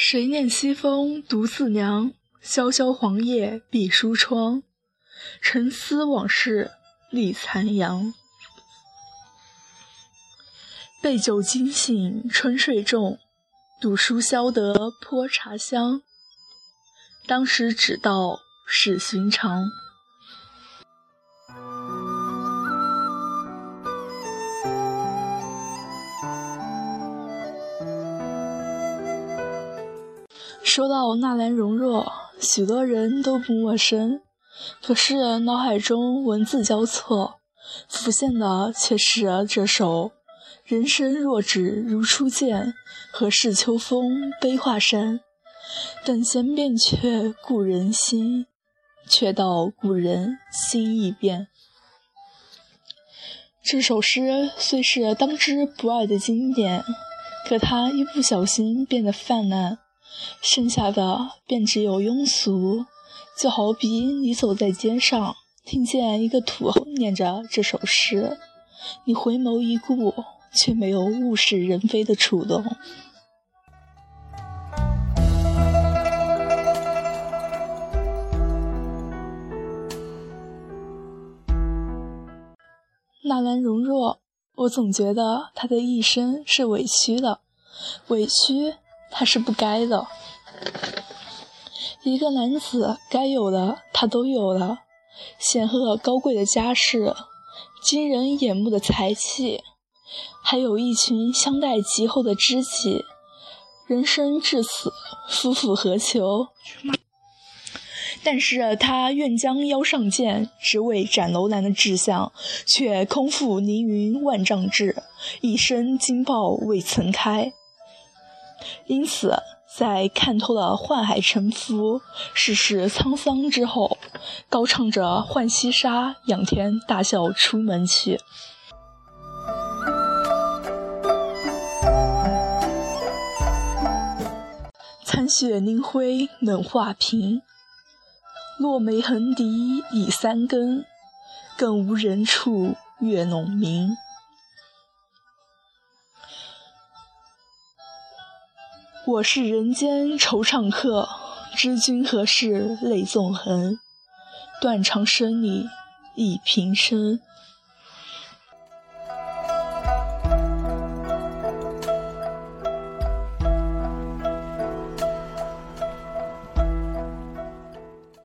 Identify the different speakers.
Speaker 1: 谁念西风独自凉？萧萧黄叶闭疏窗。沉思往事立残阳。被酒惊醒春睡重，赌书消得泼茶香。当时只道是寻常。说到纳兰容若，许多人都不陌生，可是脑海中文字交错，浮现的却是这首“人生若只如初见，何事秋风悲画扇？等闲变却故人心，却道故人心易变。”这首诗虽是当之无二的经典，可它一不小心变得泛滥。剩下的便只有庸俗，就好比你走在街上，听见一个土豪念着这首诗，你回眸一顾，却没有物是人非的触动。纳兰容若，我总觉得她的一生是委屈的，委屈。他是不该的。一个男子该有的，他都有了：显赫高贵的家世，惊人眼目的才气，还有一群相待极厚的知己。人生至此，夫复何求？但是他愿将腰上剑，只为斩楼兰的志向，却空负凌云万丈志，一生惊爆未曾开。因此，在看透了宦海沉浮、世事沧桑之后，高唱着浣溪沙，仰天大笑出门去。残雪凝辉冷画屏，落梅横笛已三更，更无人处月笼明。我是人间惆怅客，知君何事泪纵横？断肠声里忆平生。